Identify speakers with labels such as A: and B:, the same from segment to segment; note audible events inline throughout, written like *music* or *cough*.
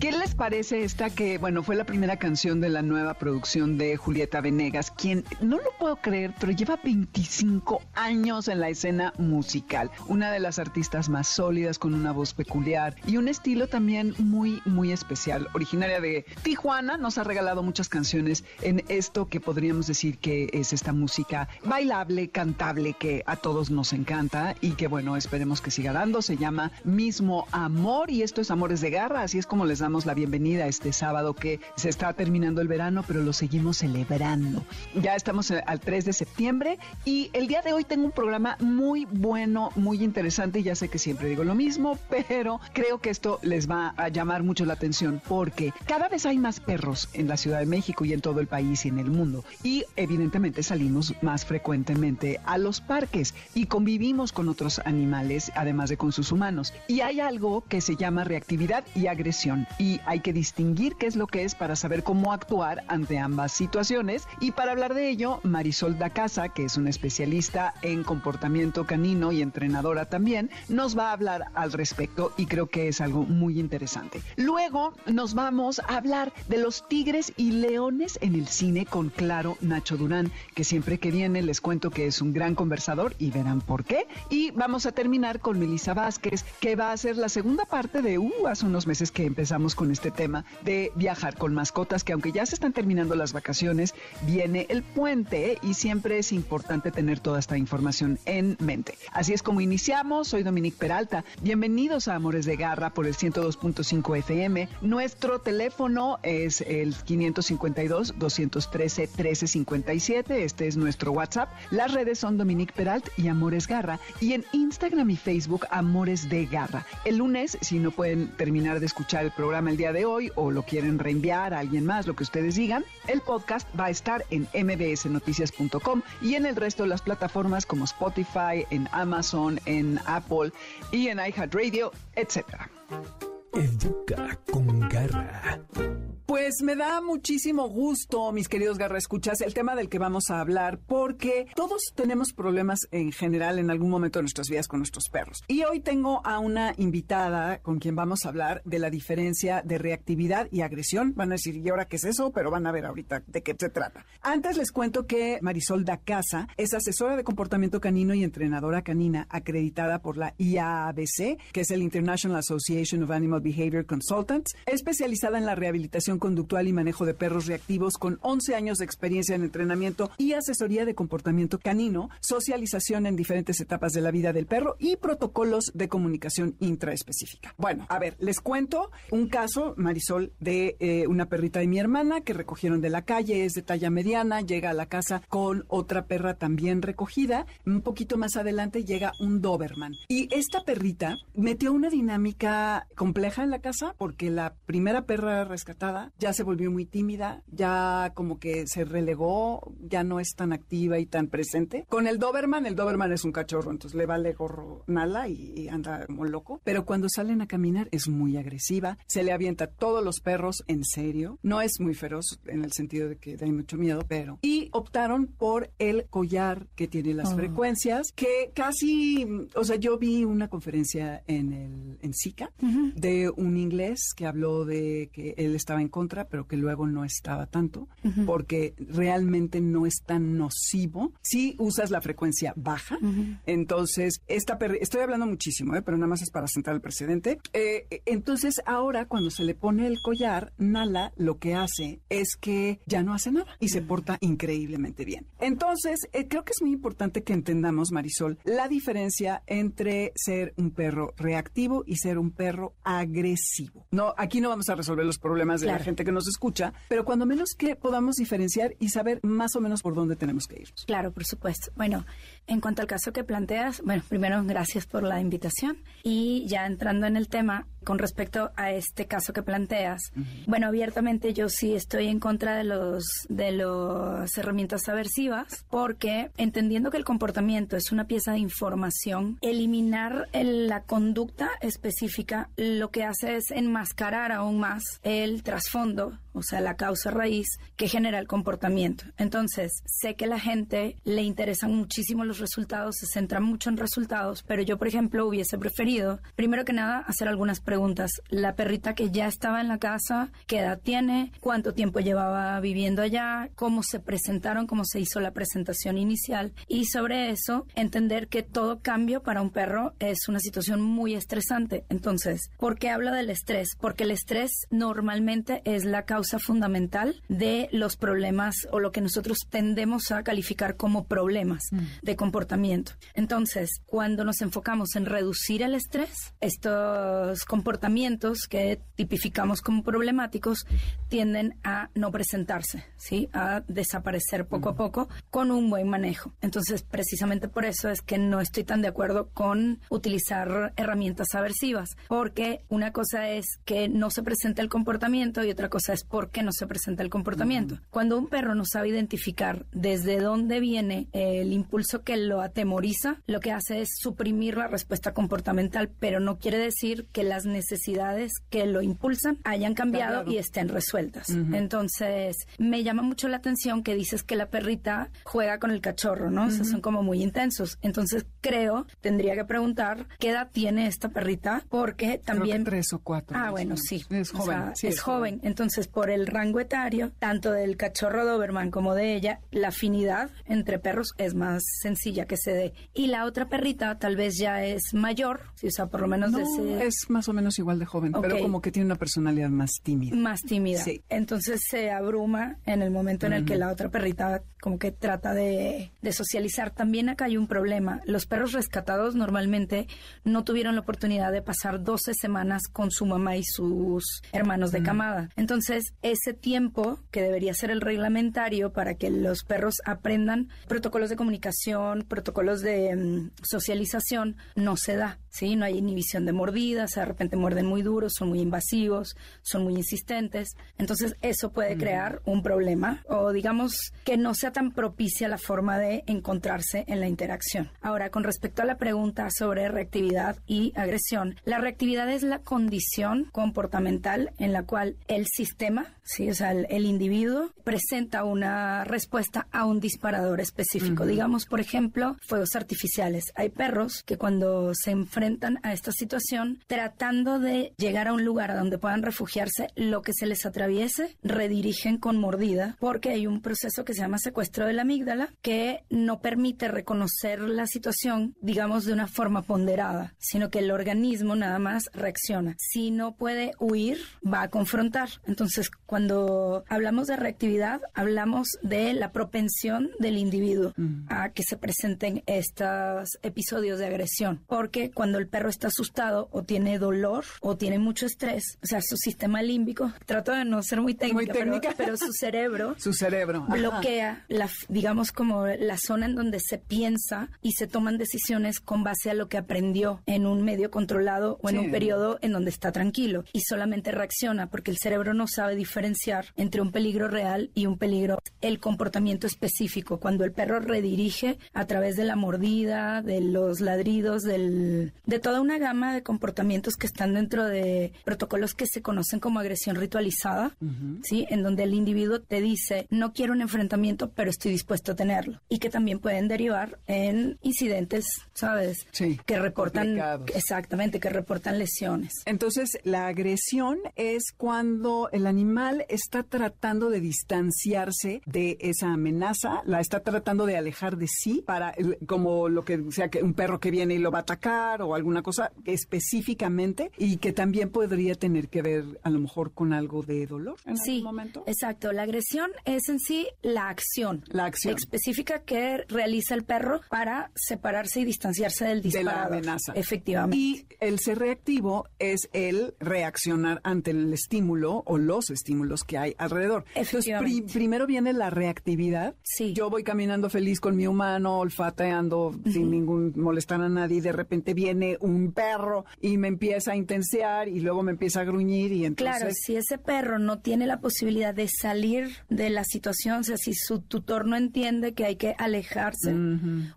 A: ¿Qué les parece esta que, bueno, fue la primera canción de la nueva producción de Julieta Venegas, quien no lo puedo creer, pero lleva 25 años en la escena musical? Una de las artistas más sólidas, con una voz peculiar y un estilo también muy, muy especial. Originaria de Tijuana, nos ha regalado muchas canciones en esto que podríamos decir que es esta música bailable, cantable, que a todos nos encanta y que, bueno, esperemos que siga dando. Se llama Mismo Amor y esto es Amores de Garra, así es como les damos la bienvenida este sábado que se está terminando el verano, pero lo seguimos celebrando. Ya estamos eh, al 3 de septiembre y el día de hoy tengo un programa muy bueno, muy interesante. Ya sé que siempre digo lo mismo, *laughs* pero creo que esto les va a llamar mucho la atención porque cada vez hay más perros en la Ciudad de México y en todo el país y en el mundo. Y evidentemente salimos más frecuentemente a los parques y convivimos con otros animales, además de con sus humanos. Y hay algo que se llama reactividad y agresión y hay que distinguir qué es lo que es para saber cómo actuar ante ambas situaciones. Y para hablar de ello, Marisol da Casa, que es una especialista en comportamiento canino y entrenadora también, nos va a hablar al respecto y creo que es algo muy interesante. Luego nos vamos a hablar de los tigres y leones en el cine con Claro Nacho Durán, que siempre que viene les cuento que es un gran conversador y verán por qué. Y vamos a terminar con Melissa Vázquez, que va a ser la segunda parte de uh, hace unos meses que empezamos con este tema de viajar con mascotas, que aunque ya se están terminando las vacaciones, viene el puente y siempre es importante tener toda esta información en mente. Así es como iniciamos. Soy Dominique Peralta. Bienvenidos a Amores de Garra por el 102.5 FM. Nuestro teléfono es el 552-213-1357. Este es nuestro WhatsApp. Las redes son Dominique Peralt y Amores Garra. Y en Instagram y Facebook, Amores de Garra. El lunes, si no pueden terminar de escuchar el programa, el día de hoy o lo quieren reenviar a alguien más, lo que ustedes digan, el podcast va a estar en mbsnoticias.com y en el resto de las plataformas como Spotify, en Amazon, en Apple y en iHeartRadio, etcétera.
B: Educa con garra.
A: Pues me da muchísimo gusto, mis queridos Garra Escuchas, el tema del que vamos a hablar, porque todos tenemos problemas en general en algún momento de nuestras vidas con nuestros perros. Y hoy tengo a una invitada con quien vamos a hablar de la diferencia de reactividad y agresión. Van a decir, ¿y ahora qué es eso? Pero van a ver ahorita de qué se trata. Antes les cuento que Marisol da Casa es asesora de comportamiento canino y entrenadora canina acreditada por la IABC, que es el International Association of Animal Behavior Consultants, especializada en la rehabilitación conductual y manejo de perros reactivos con 11 años de experiencia en entrenamiento y asesoría de comportamiento canino, socialización en diferentes etapas de la vida del perro y protocolos de comunicación intraespecífica. Bueno, a ver, les cuento un caso, Marisol, de eh, una perrita de mi hermana que recogieron de la calle, es de talla mediana, llega a la casa con otra perra también recogida. Un poquito más adelante llega un Doberman. Y esta perrita metió una dinámica compleja en la casa porque la primera perra rescatada ya se volvió muy tímida, ya como que se relegó, ya no es tan activa y tan presente. Con el Doberman, el Doberman es un cachorro, entonces le vale gorro nada y, y anda como loco. Pero cuando salen a caminar es muy agresiva, se le avienta a todos los perros en serio. No es muy feroz en el sentido de que da mucho miedo, pero... Y optaron por el collar que tiene las
C: Oh.
A: frecuencias, que casi, o sea, yo vi una conferencia en el en SICA de un inglés que habló de que él estaba en contra, pero que luego no estaba tanto, porque realmente no es tan nocivo si usas la frecuencia baja. Entonces, esta estoy hablando muchísimo, ¿eh? pero nada más es para sentar al precedente. Eh, eh, entonces, ahora cuando se le pone el collar, Nala lo que hace es que ya no hace nada y se porta increíblemente bien. Entonces, eh, creo que es muy importante que entendamos, Marisol, la diferencia entre ser un perro reactivo y ser un perro agresivo. No, aquí no vamos a resolver los problemas de la gente que nos escucha, pero cuando menos que podamos diferenciar y saber más o menos por dónde tenemos que ir.
C: Claro, por supuesto. Bueno, en cuanto al caso que planteas, bueno, primero gracias por la invitación y ya entrando en el tema con respecto a este caso que planteas, bueno, abiertamente yo sí estoy en contra de los de las herramientas aversivas porque entendiendo que el comportamiento es una pieza de información, eliminar el- la conducta específica lo que hace es enmascarar aún más el trasfondo o sea, la causa raíz que genera el comportamiento. Entonces, sé que la gente le interesan muchísimo los resultados, se centra mucho en resultados, pero yo, por ejemplo, hubiese preferido, primero que nada, hacer algunas preguntas. La perrita que ya estaba en la casa, ¿qué edad tiene? ¿Cuánto tiempo llevaba viviendo allá? ¿Cómo se presentaron? ¿Cómo se hizo la presentación inicial? Y sobre eso, entender que todo cambio para un perro es una situación muy estresante. Entonces, ¿por qué hablo del estrés? Porque el estrés normalmente es la causa fundamental de los problemas o lo que nosotros tendemos a calificar como problemas mm. de comportamiento. Entonces, cuando nos enfocamos en reducir el estrés, estos comportamientos que tipificamos como problemáticos tienden a no presentarse, ¿sí? A desaparecer poco a poco con un buen manejo. Entonces, precisamente por eso es que no estoy tan de acuerdo con utilizar herramientas aversivas, porque una cosa es que no se presenta el comportamiento y otra cosa es por qué no se presenta el comportamiento. Cuando un perro no sabe identificar desde dónde viene el impulso que lo atemoriza, lo que hace es suprimir la respuesta comportamental, pero no quiere decir que las necesidades que lo impulsan hayan cambiado y estén resueltas. Entonces, me llama mucho la atención que dices que la perrita juega con el cachorro, ¿no? O sea, son como muy intensos. Entonces, creo, tendría que preguntar qué edad tiene esta perrita, porque también...
A: tres o cuatro.
C: Ah, bueno, sí.
A: Es joven.
C: es, joven. Entonces, por el rango etario, tanto del cachorro Doberman como de ella, la afinidad entre perros es más sencilla que se dé. Y la otra perrita tal vez ya es mayor, o sea, por lo menos de ese...
A: es más o menos igual de joven, pero como que tiene una personalidad más tímida.
C: Más tímida. Sí. Entonces se abruma en el momento en el que la otra perrita como que trata de, de socializar. También acá hay un problema. Los perros rescatados normalmente no tuvieron la oportunidad de pasar 12 semanas con su mamá y sus hermanos de camada. Entonces, ese tiempo que debería ser el reglamentario para que los perros aprendan protocolos de comunicación, protocolos de mm, socialización, no se da. ¿Sí? No hay inhibición de mordidas, de repente muerden muy duros, son muy invasivos, son muy insistentes. Entonces, eso puede crear un problema o digamos que no sea tan propicia la forma de encontrarse en la interacción. Ahora, con respecto a la pregunta sobre reactividad y agresión, la reactividad es la condición comportamental en la cual el sistema, ¿sí? o sea, el, individuo presenta una respuesta a un disparador específico. Digamos, por ejemplo, fuegos artificiales. Hay perros que cuando se enfrentan a esta situación, tratando de llegar a un lugar a donde puedan refugiarse, lo que se les atraviese, redirigen con mordida, porque hay un proceso que se llama secuestro de la amígdala que no permite reconocer la situación, digamos, de una forma ponderada, sino que el organismo nada más reacciona. Si no puede huir, va a confrontar. Entonces, cuando hablamos de reactividad, hablamos de la propensión del individuo mm. a que se presenten estos episodios de agresión, porque cuando el perro está asustado o tiene dolor o tiene mucho estrés, o sea, su sistema límbico, trato de no ser muy técnica, Pero, su cerebro, *laughs*
A: su cerebro
C: bloquea la, digamos como la zona en donde se piensa y se toman decisiones con base a lo que aprendió en un medio controlado o en un periodo en donde está tranquilo y solamente reacciona porque el cerebro no sabe diferenciar entre un peligro real y un peligro. El comportamiento específico cuando el perro redirige a través de la mordida, de los ladridos, del, de toda una gama de comportamientos que están dentro de protocolos que se conocen como agresión ritualizada, ¿sí? En donde el individuo te dice, no quiero un enfrentamiento, pero estoy dispuesto a tenerlo. Y que también pueden derivar en incidentes, ¿sabes?
A: Sí.
C: Que reportan, exactamente, que reportan lesiones.
A: Entonces, la agresión es cuando el animal está tratando de distanciarse de esa amenaza, la está tratando de alejar de sí para, como lo que sea que un perro que viene y lo va a atacar o alguna cosa específicamente y que también podría tener que ver a lo mejor con algo de dolor en
C: sí,
A: algún momento.
C: Exacto, la agresión es en sí la acción,
A: la acción
C: específica que realiza el perro para separarse y distanciarse del disparo.
A: De la amenaza.
C: Efectivamente.
A: Y el ser reactivo es el reaccionar ante el estímulo o los estímulos que hay alrededor. Entonces, primero viene la reactividad.
C: Sí.
A: Yo voy caminando feliz con mi humano, olfateando sin ningún molestar a nadie y de repente viene viene un perro y me empieza a intensear y luego me empieza a gruñir y entonces...
C: Claro, si ese perro no tiene la posibilidad de salir de la situación, o sea, si su tutor no entiende que hay que alejarse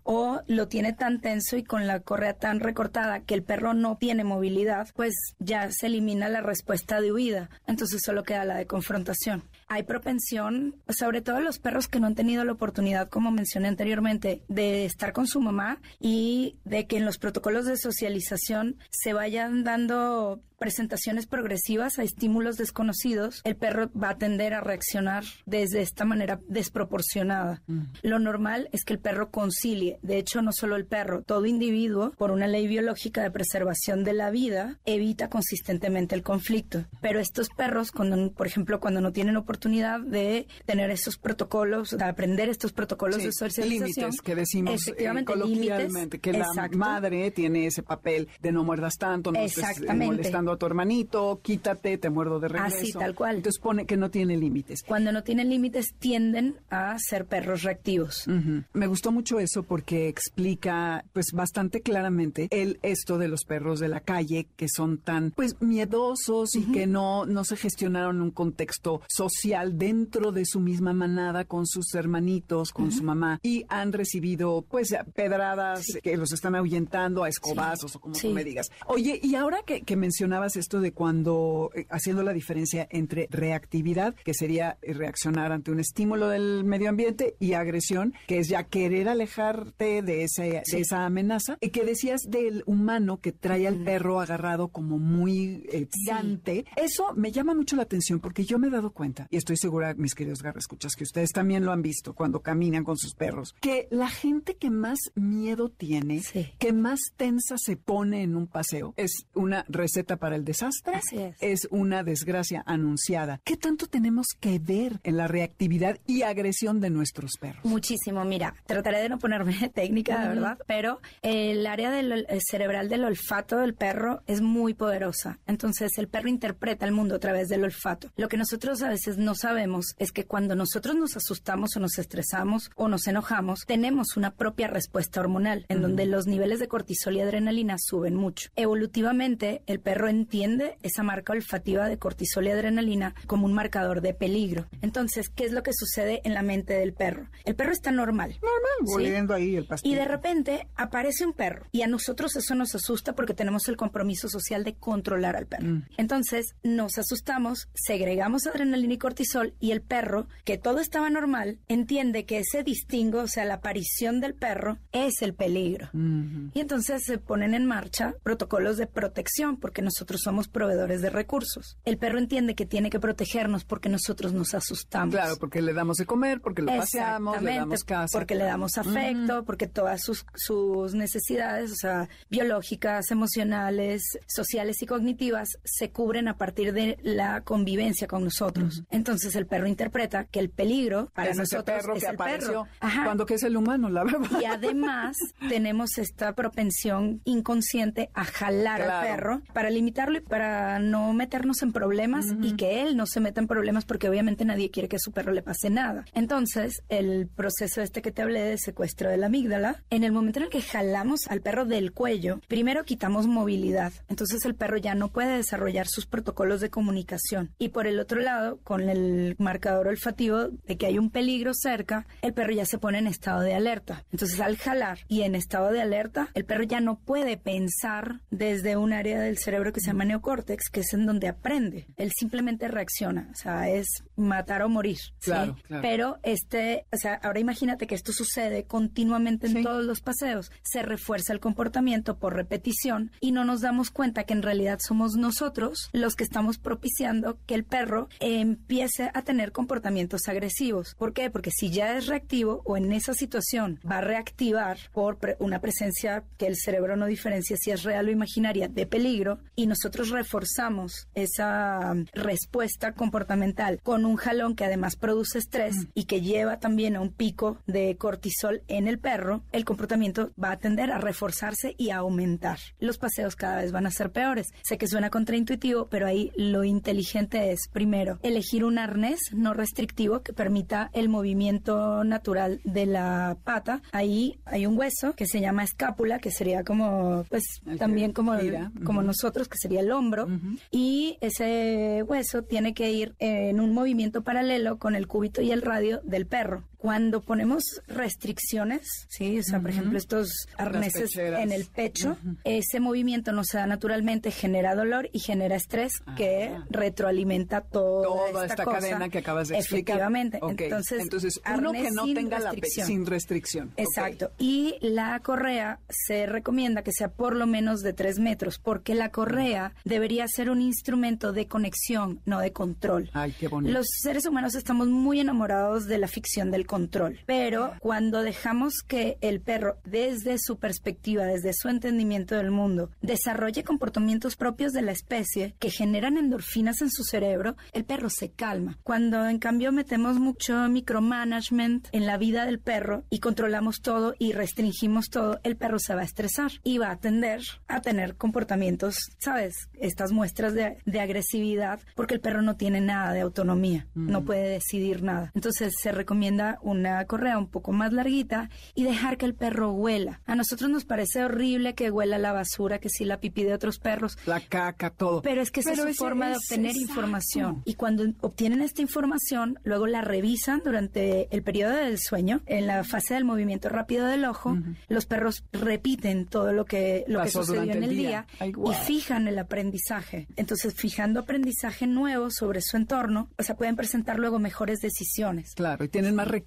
C: o lo tiene tan tenso y con la correa tan recortada que el perro no tiene movilidad, pues ya se elimina la respuesta de huida. Entonces solo queda la de confrontación hay propensión, sobre todo los perros que no han tenido la oportunidad, como mencioné anteriormente, de estar con su mamá y de que en los protocolos de socialización se vayan dando presentaciones progresivas a estímulos desconocidos, el perro va a tender a reaccionar desde esta manera desproporcionada. Lo normal es que el perro concilie. De hecho, no solo el perro, todo individuo, por una ley biológica de preservación de la vida, evita consistentemente el conflicto. Pero estos perros, cuando, por ejemplo, cuando no tienen oportunidad de tener esos protocolos, de aprender estos protocolos de socialización,
A: límites que decimos eh, coloquialmente, que la madre tiene ese papel de no muerdas tanto, no estés molestando tu hermanito, quítate, te muerdo de regreso.
C: Así, tal cual.
A: Entonces pone que no tiene límites.
C: Cuando no tienen límites tienden a ser perros reactivos.
A: Me gustó mucho eso porque explica pues bastante claramente el esto de los perros de la calle que son tan pues miedosos y que no, no se gestionaron un contexto social dentro de su misma manada con sus hermanitos, con su mamá y han recibido pues pedradas que los están ahuyentando a escobazos o como tú me digas. Oye, y ahora que, que mencionas esto de cuando, eh, haciendo la diferencia entre reactividad, que sería eh, reaccionar ante un estímulo del medio ambiente, y agresión, que es ya querer alejarte de, ese, de esa amenaza, y que decías del humano que trae al perro agarrado como muy eh, gigante. Eso me llama mucho la atención porque yo me he dado cuenta, y estoy segura, mis queridos escuchas que ustedes también lo han visto cuando caminan con sus perros, que la gente que más miedo tiene, que más tensa se pone en un paseo, es una receta para el desastre es. una desgracia anunciada. ¿Qué tanto tenemos que ver en la reactividad y agresión de nuestros perros?
C: Muchísimo. Mira, trataré de no ponerme *laughs* técnica, verdad, pero el área del, cerebral del olfato del perro es muy poderosa. Entonces, el perro interpreta el mundo a través del olfato. Lo que nosotros a veces no sabemos es que cuando nosotros nos asustamos o nos estresamos o nos enojamos, tenemos una propia respuesta hormonal en donde los niveles de cortisol y adrenalina suben mucho. Evolutivamente, el perro entiende esa marca olfativa de cortisol y adrenalina como un marcador de peligro. Entonces, ¿qué es lo que sucede en la mente del perro? El perro está normal.
A: Normal, ahí el pastel.
C: Y de repente aparece un perro y a nosotros eso nos asusta porque tenemos el compromiso social de controlar al perro. Mm. Entonces, nos asustamos, segregamos adrenalina y cortisol y el perro, que todo estaba normal, entiende que ese distingo, o sea, la aparición del perro, es el peligro. Y entonces se ponen en marcha protocolos de protección porque nosotros somos proveedores de recursos. El perro entiende que tiene que protegernos porque nosotros nos asustamos.
A: Claro, porque le damos de comer, porque lo paseamos, le damos casa.
C: Porque le damos afecto, porque todas sus, sus necesidades, o sea, biológicas, emocionales, sociales y cognitivas, se cubren a partir de la convivencia con nosotros. Entonces el perro interpreta que el peligro para
A: es
C: nosotros
A: perro
C: es
A: que
C: el
A: apareció cuando que es el humano, la verdad.
C: Y además *laughs* tenemos esta propensión inconsciente a jalar al perro para limitarlo y para no meternos en problemas y que él no se meta en problemas porque obviamente nadie quiere que a su perro le pase nada. Entonces, el proceso este que te hablé de secuestro de la amígdala, en el momento en el que jalamos al perro del cuello, primero quitamos movilidad. Entonces el perro ya no puede desarrollar sus protocolos de comunicación. Y por el otro lado, con el marcador olfativo de que hay un peligro cerca, el perro ya se pone en estado de alerta. Entonces al jalar y en estado de alerta, el perro ya no puede pensar desde un área del cerebro que llama neocórtex, que es en donde aprende. Él simplemente reacciona, o sea, es matar o morir.
A: Claro,
C: Pero este, o sea, ahora imagínate que esto sucede continuamente en todos los paseos. Se refuerza el comportamiento por repetición y no nos damos cuenta que en realidad somos nosotros los que estamos propiciando que el perro empiece a tener comportamientos agresivos. ¿Por qué? Porque si ya es reactivo o en esa situación va a reactivar por una presencia que el cerebro no diferencia si es real o imaginaria de peligro y nosotros reforzamos esa um, respuesta comportamental con un jalón que además produce estrés y que lleva también a un pico de cortisol en el perro, el comportamiento va a tender a reforzarse y a aumentar. Los paseos cada vez van a ser peores. Sé que suena contraintuitivo, pero ahí lo inteligente es, primero, elegir un arnés no restrictivo que permita el movimiento natural de la pata. Ahí hay un hueso que se llama escápula, que sería como, pues, también como, como nosotros, que sería el hombro. Y ese hueso tiene que ir en un movimiento paralelo con el cúbito y el radio del perro. Cuando ponemos restricciones, sí, o sea, por ejemplo, estos arneses en el pecho, ese movimiento no se da naturalmente, genera dolor y genera estrés que ah. retroalimenta toda,
A: esta, cadena que acabas de explicar.
C: Efectivamente. Entonces,
A: Entonces uno que no tenga la sin restricción.
C: Exacto. Y la correa se recomienda que sea por lo menos de tres metros, porque la correa debería ser un instrumento de conexión, no de control.
A: Ay, qué bonito.
C: Los seres humanos estamos muy enamorados de la ficción del control. Pero cuando dejamos que el perro, desde su perspectiva, desde su entendimiento del mundo, desarrolle comportamientos propios de la especie que generan endorfinas en su cerebro, el perro se calma. Cuando en cambio metemos mucho micromanagement en la vida del perro y controlamos todo y restringimos todo, el perro se va a estresar y va a tender a tener comportamientos, ¿sabes? Estas muestras de, agresividad porque el perro no tiene nada de autonomía, no mm. puede decidir nada. Entonces se recomienda una correa un poco más larguita y dejar que el perro huela. A nosotros nos parece horrible que huela la basura, que si la pipí de otros perros.
A: La caca, todo.
C: Pero es que esa es su forma de obtener información. Y cuando obtienen esta información, luego la revisan durante el periodo del sueño, en la fase del movimiento rápido del ojo, los perros repiten todo lo que, lo que sucedió en el día, y fijan el aprendizaje. Entonces, fijando aprendizaje nuevo sobre su entorno, o sea, pueden presentar luego mejores decisiones.
A: Claro, y tienen más recursos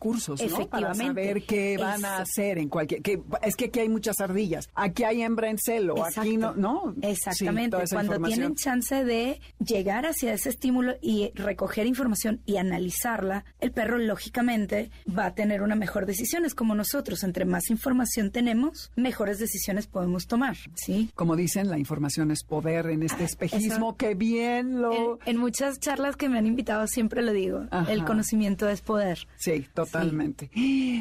C: ¿no?
A: Para saber qué van a hacer en cualquier... Que, es que aquí hay muchas ardillas, aquí hay hembra en celo, aquí no... no
C: Exactamente, cuando tienen chance de llegar hacia ese estímulo y recoger información y analizarla, el perro lógicamente va a tener una mejor decisión. Es como nosotros, entre más información tenemos, mejores decisiones podemos tomar, ¿sí?
A: Como dicen, la información es poder en este espejismo, que bien lo...
C: En, muchas charlas que me han invitado siempre lo digo, el conocimiento es poder.
A: Sí, total. Totalmente.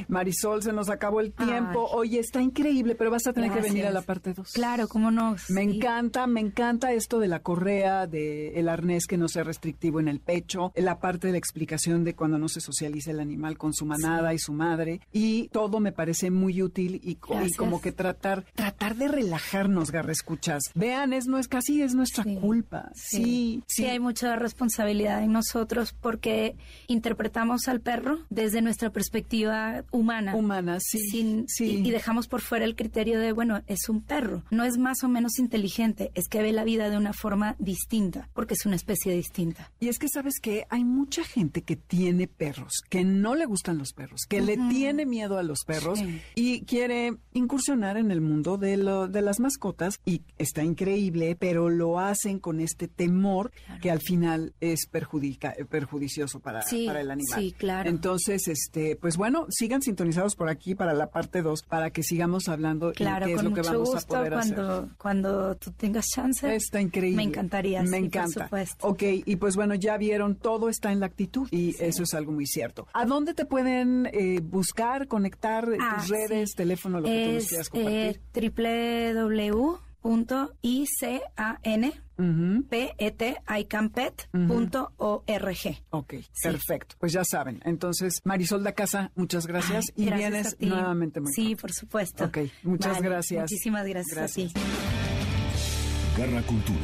A: Marisol, se nos acabó el tiempo. Oye, está increíble, pero vas a tener que venir a la parte 2.
C: Claro, cómo no.
A: Me encanta, me encanta esto de la correa, de el arnés que no sea restrictivo en el pecho, la parte de la explicación de cuando no se socializa el animal con su manada y su madre. Y todo me parece muy útil y, como que tratar, tratar de relajarnos, Garra Escuchas. Vean, es, no es casi es nuestra culpa. Sí, sí,
C: sí. hay mucha responsabilidad en nosotros porque interpretamos al perro desde nuestra perspectiva humana.
A: Humana, sí.
C: Y, dejamos por fuera el criterio de, bueno, es un perro. No es más o menos inteligente, es que ve la vida de una forma distinta, porque es una especie distinta.
A: Y es que, ¿sabes que Hay mucha gente que tiene perros, que no le gustan los perros, que le tiene miedo a los perros y quiere incursionar en el mundo de, lo, de las mascotas y está increíble, pero lo hacen con este temor que al final es perjudica, perjudicioso para, para el animal.
C: Sí, claro.
A: Entonces, este, pues bueno, sigan sintonizados por aquí para la parte 2 para que sigamos hablando
C: claro,
A: qué es lo que vamos a poder
C: cuando,
A: hacer.
C: Cuando tú tengas chance.
A: Está increíble.
C: Me encantaría.
A: Me encanta. Ok, y pues bueno, ya vieron, todo está en la actitud y eso es algo muy cierto. ¿A dónde te pueden eh, buscar, conectar ah, tus redes, teléfono, lo que tú nos quieras compartir?
C: Eh, www.ican peticampet.org.
A: Ok, perfecto. Pues ya saben. Entonces, Marisol da Casa, muchas gracias. y vienes nuevamente muy
C: Sí, por supuesto.
A: Ok, muchas gracias.
C: Muchísimas gracias, gracias. a ti.
B: Garra Cultura.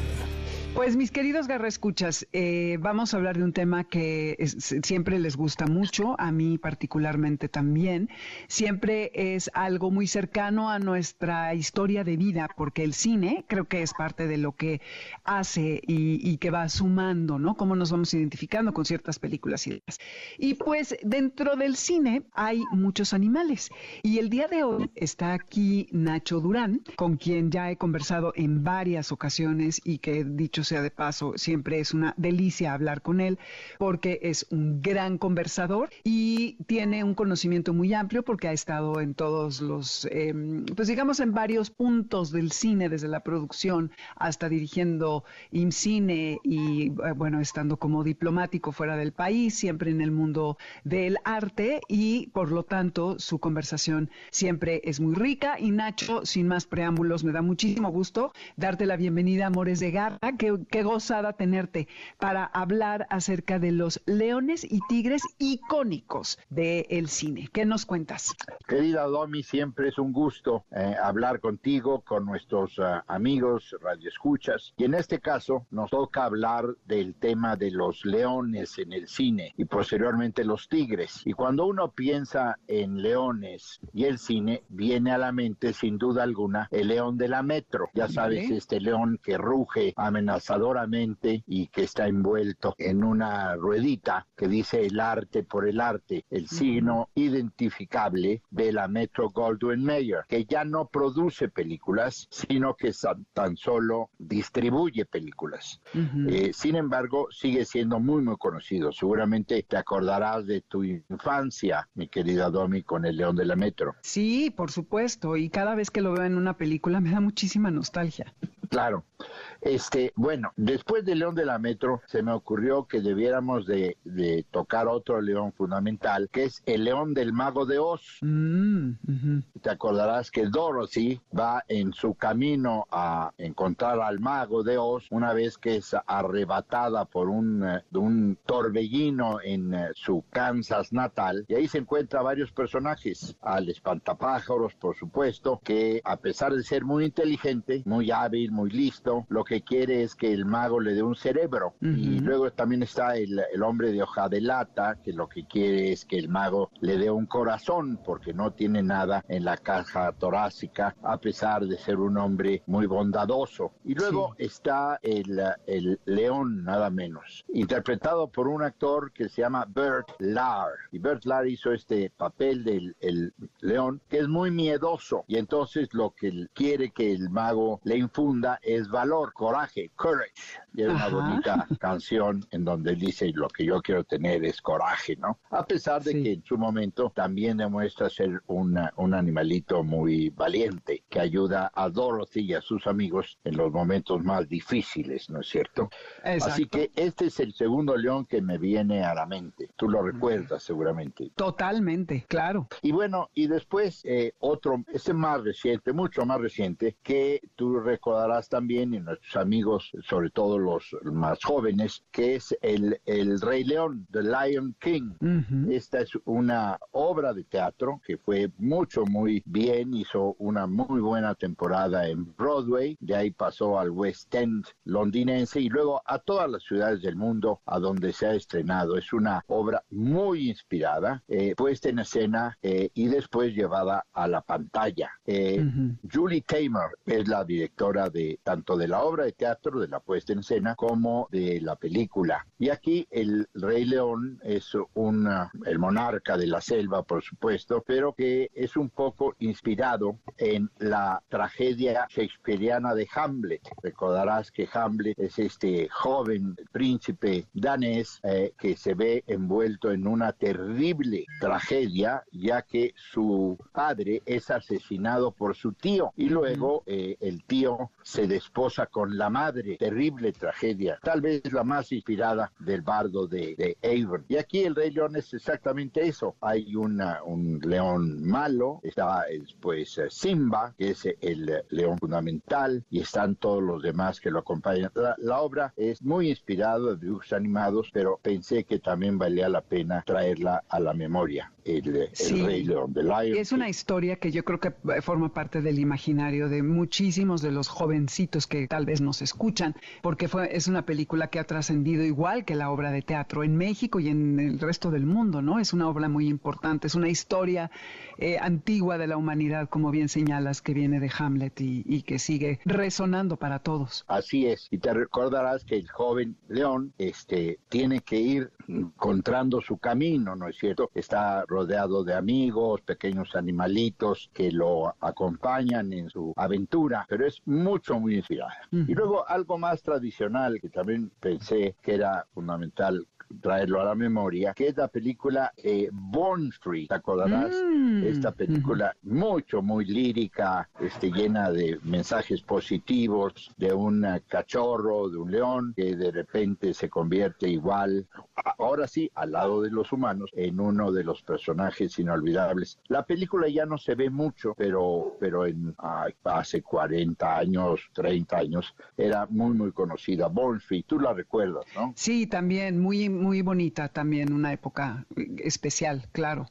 A: Pues mis queridos garrescuchas, eh, vamos a hablar de un tema que siempre les gusta mucho, a mí particularmente también. Siempre es algo muy cercano a nuestra historia de vida, porque el cine creo que es parte de lo que hace y, que va sumando, ¿no? Cómo nos vamos identificando con ciertas películas y demás. Y pues dentro del cine hay muchos animales. Y el día de hoy está aquí Nacho Durán, con quien ya he conversado en varias ocasiones y que dicho dicho sea de paso, siempre es una delicia hablar con él porque es un gran conversador y tiene un conocimiento muy amplio porque ha estado en todos los, em, pues digamos, en varios puntos del cine, desde la producción hasta dirigiendo IMCINE y, eh, bueno, estando como diplomático fuera del país, siempre en el mundo del arte y, por lo tanto, su conversación siempre es muy rica. Y Nacho, sin más preámbulos, me da muchísimo gusto darte la bienvenida, Amores de Garra. Qué, qué gozada tenerte para hablar acerca de los leones y tigres icónicos del cine. ¿Qué nos cuentas?
D: Querida Domi, siempre es un gusto eh, hablar contigo, con nuestros uh, amigos radioescuchas. Y en este caso nos toca hablar del tema de los leones en el cine y posteriormente los tigres. Y cuando uno piensa en leones y el cine, viene a la mente sin duda alguna el león de la metro. Ya sabes, este león que ruge y que está envuelto en una ruedita que dice el arte por el arte, el signo identificable de la Metro Goldwyn Mayer, que ya no produce películas, sino que tan solo distribuye películas. Eh, sin embargo, sigue siendo muy, muy conocido. Seguramente te acordarás de tu infancia, mi querida Domi, con el León de la Metro.
A: Sí, por supuesto, y cada vez que lo veo en una película me da muchísima nostalgia.
D: Claro. Este, bueno, después de León de la Metro, se me ocurrió que debiéramos de, tocar otro león fundamental, que es el león del mago de Oz. Mm, Te acordarás que Dorothy va en su camino a encontrar al mago de Oz una vez que es arrebatada por un, eh, un torbellino en eh, su Kansas natal, y ahí se encuentra varios personajes, al espantapájaros, por supuesto, que a pesar de ser muy inteligente, muy hábil, muy listo, lo que que quiere es que el mago le dé un cerebro. Y luego también está el, el, hombre de hoja de lata, que lo que quiere es que el mago le dé un corazón, porque no tiene nada en la caja torácica, a pesar de ser un hombre muy bondadoso. Y luego está el, el león, nada menos, interpretado por un actor que se llama Bert Lahr. Y Bert Lahr hizo este papel del el león, que es muy miedoso. Y entonces lo que quiere que el mago le infunda es valor coraje, courage. Y una bonita canción en donde dice lo que yo quiero tener es coraje, ¿no? A pesar de que en su momento también demuestra ser una, un animalito muy valiente que ayuda a Dorothy y a sus amigos en los momentos más difíciles, ¿no es cierto? Así que este es el segundo león que me viene a la mente. Tú lo recuerdas seguramente.
A: Totalmente, claro.
D: Y bueno, y después eh, otro, este más reciente, mucho más reciente, que tú recordarás también en nuestros amigos, sobre todo los más jóvenes, que es el, el Rey León, The Lion King. Esta es una obra de teatro que fue mucho, muy bien, hizo una muy buena temporada en Broadway, de ahí pasó al West End londinense y luego a todas las ciudades del mundo a donde se ha estrenado. Es una obra muy inspirada, eh, puesta en escena eh, y después llevada a la pantalla. Eh, Julie Taymor es la directora de tanto de la obra de teatro, de la puesta en escena, como de la película. Y aquí el Rey León es un, el monarca de la selva, por supuesto, pero que es un poco inspirado en la tragedia shakespeariana de Hamlet. Recordarás que Hamlet es este joven príncipe danés eh, que se ve envuelto en una terrible tragedia, ya que su padre es asesinado por su tío y luego eh, el tío se desposa con la madre, terrible tragedia, tal vez la más inspirada del bardo de, de Avon. Y aquí el Rey León es exactamente eso. Hay una, un león malo, está pues Simba, que es el león fundamental, y están todos los demás que lo acompañan. La, obra es muy inspirada de dibujos animados, pero pensé que también valía la pena traerla a la memoria. El, Rey León de Lion.
A: Es una historia que yo creo que forma parte del imaginario de muchísimos de los jovencitos que tal vez nos escuchan, porque fue, es una película que ha trascendido igual que la obra de teatro en México y en el resto del mundo, ¿no? Es una obra muy importante, es una historia eh, antigua de la humanidad, como bien señalas, que viene de Hamlet y, que sigue resonando para todos.
D: Así es, y te recordarás que el joven León este, tiene que ir encontrando su camino, ¿no es cierto? Está rodeado de amigos, pequeños animalitos que lo acompañan en su aventura, pero es mucho, muy inspirado mirada. Y luego algo más tradicional que también pensé que era fundamental traerlo a la memoria, que es la película eh, Born Free, ¿te acordarás?
A: Mm.
D: Esta película mucho, muy lírica, este, llena de mensajes positivos, de un cachorro, de un león, que de repente se convierte igual, ahora sí, al lado de los humanos, en uno de los personajes inolvidables. La película ya no se ve mucho, pero, pero en hace 40 años, 30 años, era muy, muy conocida. Born Free, tú la recuerdas, ¿no?
A: Sí, también, muy, muy bonita también, una época especial, claro.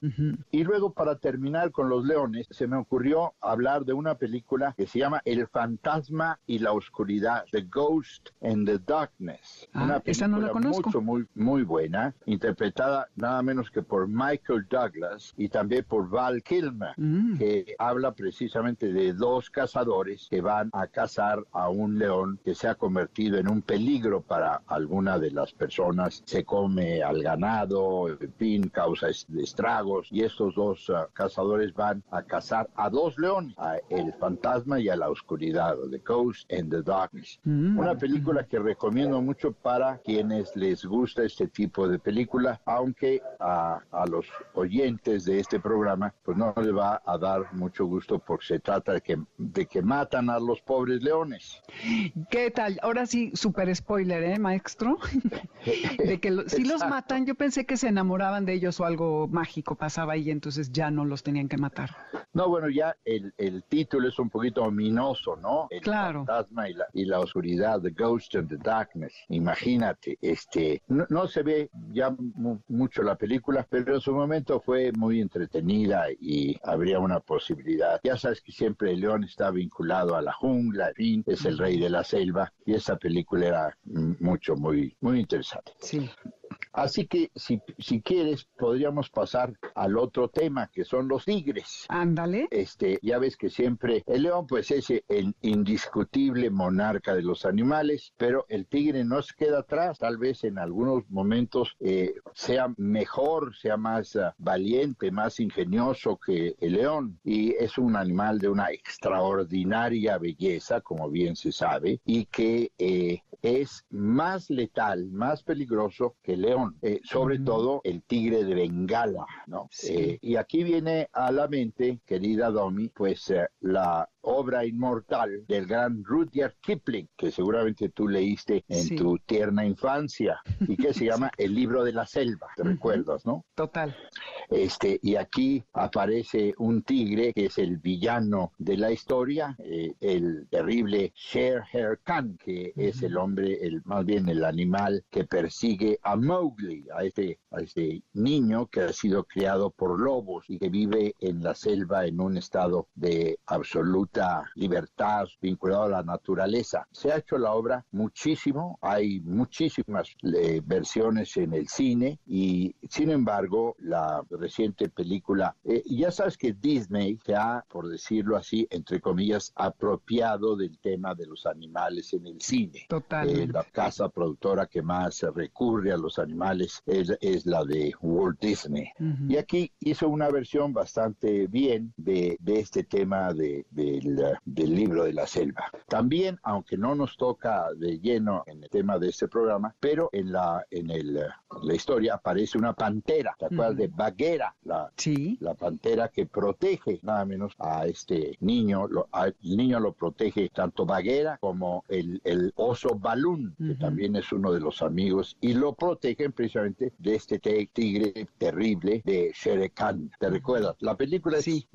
D: Y luego para terminar con los leones, se me ocurrió hablar de una película que se llama El fantasma y la oscuridad, The Ghost and the Darkness.
A: Ah,
D: una
A: esa no la conozco.
D: mucho, muy, muy buena, interpretada nada menos que por Michael Douglas y también por Val Kilmer,
A: Mm.
D: que habla precisamente de dos cazadores que van a cazar a un león que se ha convertido en un peligro para alguna de las personas. Se come al ganado, en fin, causa es- estragos y estos dos ah, cazadores van a cazar a dos leones, a el fantasma y a la oscuridad, The Ghost and the Darkness.
A: Mm.
D: Una película que recomiendo mucho para quienes les gusta este tipo de película, aunque a, a los oyentes de este programa pues no les va a dar mucho gusto porque se trata de que, de que matan a los pobres leones.
A: ¿Qué tal? Ahora sí, super spoiler, ¿eh, maestro? *laughs* de que lo- si los matan, yo pensé que se enamoraban de ellos o algo mágico pasaba ahí, entonces ya no los tenían que matar.
D: No, bueno, ya el, el título es un poquito ominoso, ¿no? El
A: Claro.
D: fantasma y la, y la oscuridad, The Ghost and the Darkness. Imagínate, este, no, no se ve ya mu- mucho la película, pero en su momento fue muy entretenida y habría una posibilidad. Ya sabes que siempre el león está vinculado a la jungla, en fin, es el rey de la selva y esa película era mucho, muy, muy interesante.
A: Sí.
D: Así que si, si quieres podríamos pasar al otro tema que son los tigres.
A: Ándale.
D: este, ya ves que siempre el león pues es el indiscutible monarca de los animales, pero el tigre no se queda atrás, tal vez en algunos momentos eh, sea mejor, sea más ah, valiente, más ingenioso que el león. Y es un animal de una extraordinaria belleza, como bien se sabe, y que eh, es más letal, más peligroso que el león, eh, sobre todo el tigre de Bengala, ¿no?
A: Sí.
D: Eh, y aquí viene a la mente, querida Domi, pues eh, la obra inmortal del gran Rudyard Kipling, que seguramente tú leíste en
A: Sí.
D: tu tierna infancia, y que se *laughs* llama El libro de la selva, ¿te recuerdas, no?
A: Total.
D: Este, y aquí aparece un tigre que es el villano de la historia, eh, el terrible Sher Her Khan, que es el hombre, el, más bien el animal que persigue a Mowgli, a este, a este niño que ha sido criado por lobos y que vive en la selva en un estado de absoluta libertad vinculado a la naturaleza. Se ha hecho la obra muchísimo, hay muchísimas eh, versiones en el cine y sin embargo la reciente película, eh, ya sabes que Disney se ha, por decirlo así, entre comillas, apropiado del tema de los animales en el cine.
A: Totalmente.
D: Eh, la casa productora que más recurre a los animales es, es la de Walt Disney.
A: Ujú.
D: Y aquí hizo una versión bastante bien de, de este tema de- del, del libro de la selva. También, aunque no nos toca de lleno en el tema de este programa, pero en la, en el, la historia aparece una pantera, ¿te acuerdas
A: Ujú.
D: de Bagheera? La,
A: Sí.
D: la pantera que protege nada menos a este niño, lo- a- el niño lo protege tanto Bagheera como el, el oso Balún, que también es uno de los amigos, y lo protegen precisamente de este te- tigre terrible de Shere Khan. ¿Te recuerdas? La película es
A: Sí.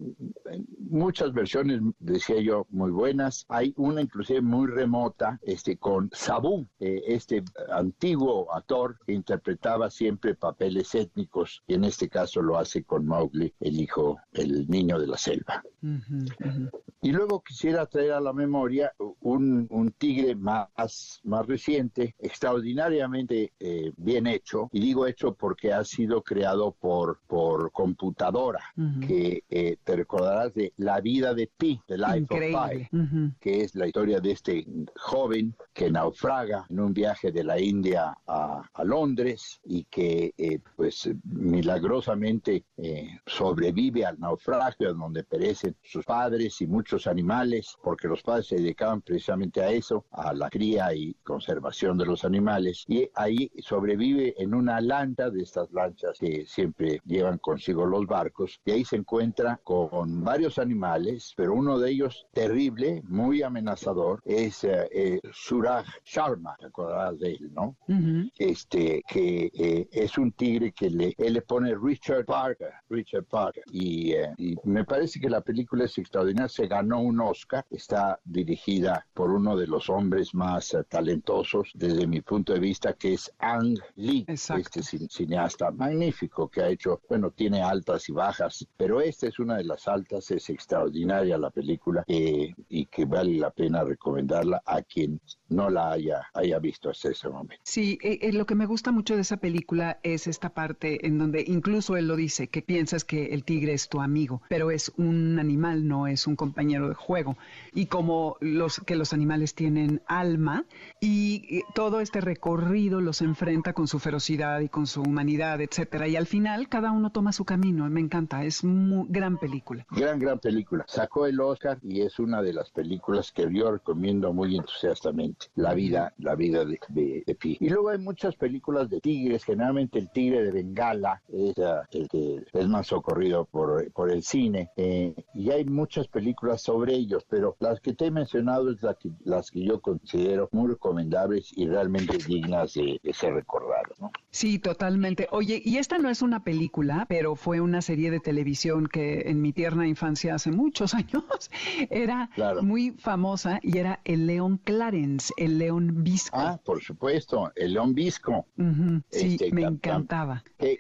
D: en muchas versiones, decía yo, muy buenas. Hay una inclusive muy remota, este, con Sabu, eh, este antiguo actor que interpretaba siempre papeles étnicos, y en este caso lo hace con Mowgli, el hijo, el niño de la selva. Y luego quisiera traer a la memoria un, un tigre más, más reciente, extraordinariamente eh, bien hecho, y digo hecho porque ha sido creado por, por computadora,
A: Ujú.
D: que eh, te recordarás de La vida de Pi, The Life of
A: Increíble.
D: Pi
A: Ujú.
D: que es la historia de este joven que naufraga en un viaje de la India a, a Londres y que eh, pues milagrosamente eh, sobrevive al naufragio donde perecen sus padres y muchos muchos animales, porque los padres se dedicaban precisamente a eso, a la cría y conservación de los animales, y ahí sobrevive en una lancha de estas lanchas que siempre llevan consigo los barcos, y ahí se encuentra con varios animales, pero uno de ellos terrible, muy amenazador, es eh, eh, Suraj Sharma, te acordarás de él, ¿no? Este, que eh, es un tigre que le, él le pone Richard Parker, Richard Parker, y, y me parece que la película es extraordinaria, se ganó un Oscar, está dirigida por uno de los hombres más talentosos desde mi punto de vista, que es Ang Lee, este cineasta magnífico que ha hecho, bueno, tiene altas y bajas, pero esta es una de las altas, es extraordinaria la película eh, y que vale la pena recomendarla a quien no la haya, haya visto hasta ese momento.
A: Sí, eh, eh, lo que me gusta mucho de esa película es esta parte en donde incluso él lo dice, que piensas que el tigre es tu amigo, pero es un animal, no es un compañero de juego. Y como los que los animales tienen alma y todo este recorrido los enfrenta con su ferocidad y con su humanidad, etcétera. Y al final cada uno toma su camino. Me encanta, es muy gran película.
D: Gran, gran película. Sacó el Oscar y es una de las películas que yo recomiendo muy entusiastamente. La vida, la vida de, de, Pi. Y luego hay muchas películas de tigres. Generalmente el tigre de Bengala es el que es más socorrido por, por el cine. Eh, y hay muchas películas sobre ellos, pero las que te he mencionado es la que, las que yo considero muy recomendables y realmente dignas de, ser recordadas. ¿no?
A: Sí, totalmente. Oye, y esta no es una película, pero fue una serie de televisión que en mi tierna infancia hace muchos *laughs* años era muy famosa y era el León Clarence, el León Visco.
D: Ah, por supuesto, el León Visco.
A: Sí, este, me encantaba.
D: Que,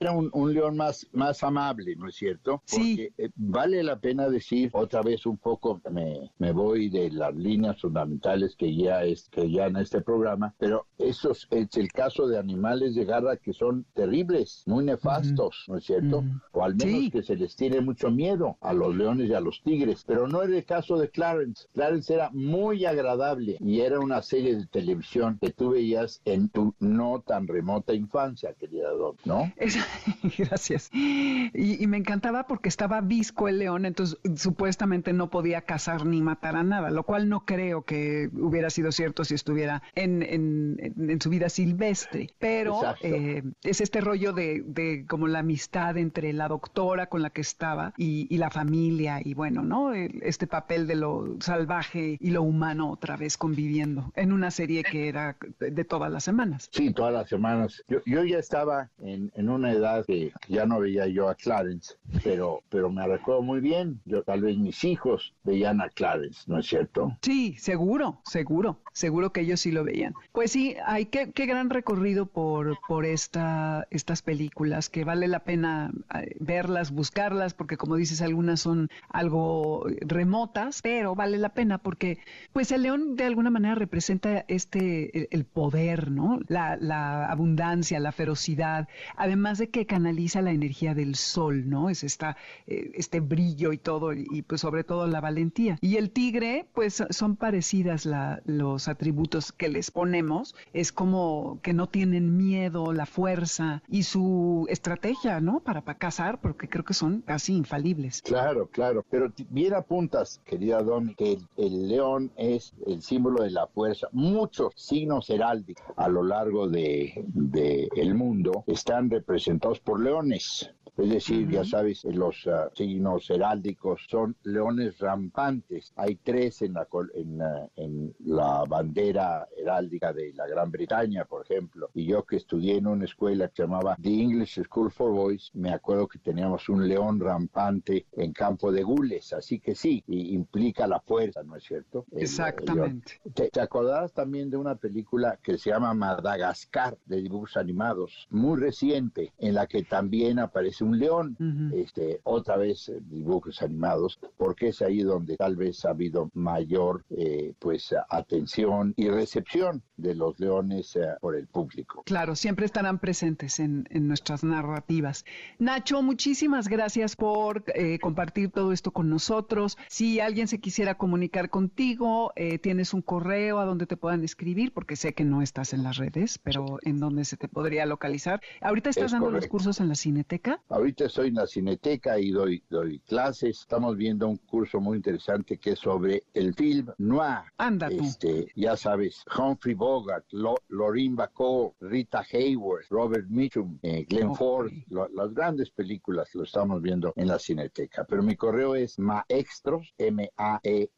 D: era, un, león más, más amable, ¿no es cierto? Porque sí. Eh, vale la pena decir otra vez un poco, me, me voy de las líneas fundamentales que ya es que ya en este programa, pero eso es, el caso de animales de garra que son terribles, muy nefastos, ¿no es cierto? O al menos que se les tiene mucho miedo a los leones y a los tigres, pero no es el caso de Clarence. Clarence era muy agradable y era una serie de televisión que tú veías en tu no tan remota infancia, querida Don, ¿no? *laughs*
A: Gracias. Y, y me encantaba porque estaba visco el león, entonces supuestamente no podía cazar ni matar a nada, lo cual no creo que hubiera sido cierto si estuviera en, en, su vida silvestre. Pero eh, es este rollo de, de, como la amistad entre la doctora con la que estaba y, y la familia y bueno, ¿no? Este papel de lo salvaje y lo humano otra vez conviviendo en una serie que era de todas las semanas.
D: Sí, todas las semanas. Yo, yo ya estaba en, en una edad que ya no veía yo a Clarence, pero, pero me recuerdo muy bien. Yo tal vez mis hijos veían a Clarence, ¿no es cierto?
A: Sí, seguro, seguro, seguro que ellos sí lo veían. Pues sí, hay que, qué gran recorrido por, por esta, estas películas que vale la pena eh, verlas, buscarlas, porque como dices, algunas son algo remotas, pero vale la pena porque pues el león de alguna manera representa este, el, poder, ¿no? La, la, abundancia, la ferocidad, además de que canaliza la energía del sol, ¿no? Es esta, eh, este brillo y todo, y pues sobre todo la valentía. Y el tigre, pues son parecidas la, los atributos que les ponemos, es como que no tienen miedo, la fuerza y su estrategia, ¿no? Para, para cazar, porque creo que son casi infalibles.
D: Claro, claro, pero bien apuntas, querida Don, que el, león es el símbolo de la fuerza. Muchos signos heráldicos a lo largo de, de el mundo están representados por leones. Es decir, ya sabes, los uh, signos heráldicos son leones rampantes. Hay tres en la, en, uh, en, la bandera heráldica de la Gran Bretaña, por ejemplo. Y yo que estudié en una escuela que se llamaba The English School for Boys, me acuerdo que teníamos un león rampante en campo de gules. Así que sí, y implica la fuerza, ¿no es cierto?
A: Exactamente.
D: ¿Te, ¿Te acordás también de una película que se llama Madagascar, de dibujos animados, muy reciente, en la que también aparece un león, este, otra vez eh, dibujos animados, porque es ahí donde tal vez ha habido mayor eh, pues atención y recepción de los leones eh, por el público.
A: Claro, siempre estarán presentes en, en nuestras narrativas. Nacho, muchísimas gracias por compartir todo esto con nosotros. Si alguien se quisiera comunicar contigo, tienes un correo a donde te puedan escribir, porque sé que no estás en las redes, pero en donde se te podría localizar. Ahorita estás dando los cursos en la Cineteca.
D: ahorita estoy en la Cineteca y doy, doy clases. Estamos viendo un curso muy interesante que es sobre el film noir.
A: Anda
D: Este, ya sabes, Humphrey Bogart, Lo, Lorraine Bacall, Rita Hayworth, Robert Mitchum, eh, Glenn Ford, las grandes películas lo estamos viendo en la Cineteca. Pero mi correo es maextros, M-A-E-X-T-R-O-S,